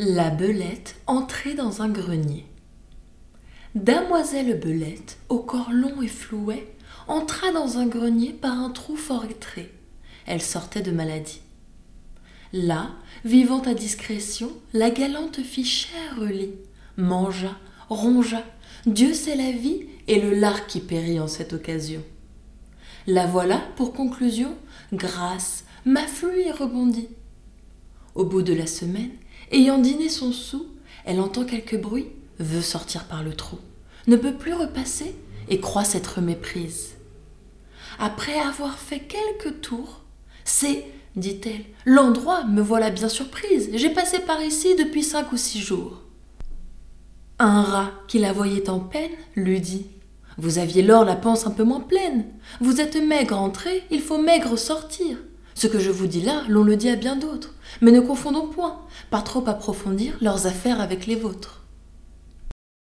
La belette entrait dans un grenier. Damoiselle Belette, au corps long et flouet, entra dans un grenier par un trou fort étré. Elle sortait de maladie. Là, vivant à discrétion, la galante fit cher lit, mangea, rongea, Dieu sait la vie et le lard qui périt en cette occasion. La voilà, pour conclusion, grâce, m'afflue et rebondit. Au bout de la semaine, ayant dîné son sou, elle entend quelque bruit, veut sortir par le trou, ne peut plus repasser et croit s'être méprise. Après avoir fait quelques tours, c'est, dit-elle, l'endroit, me voilà bien surprise, j'ai passé par ici depuis cinq ou six jours. Un rat qui la voyait en peine lui dit Vous aviez lors la panse un peu moins pleine. Vous êtes maigre entrée, il faut maigre sortir. Ce que je vous dis là, l'on le dit à bien d'autres. Mais ne confondons point, pas trop approfondir leurs affaires avec les vôtres.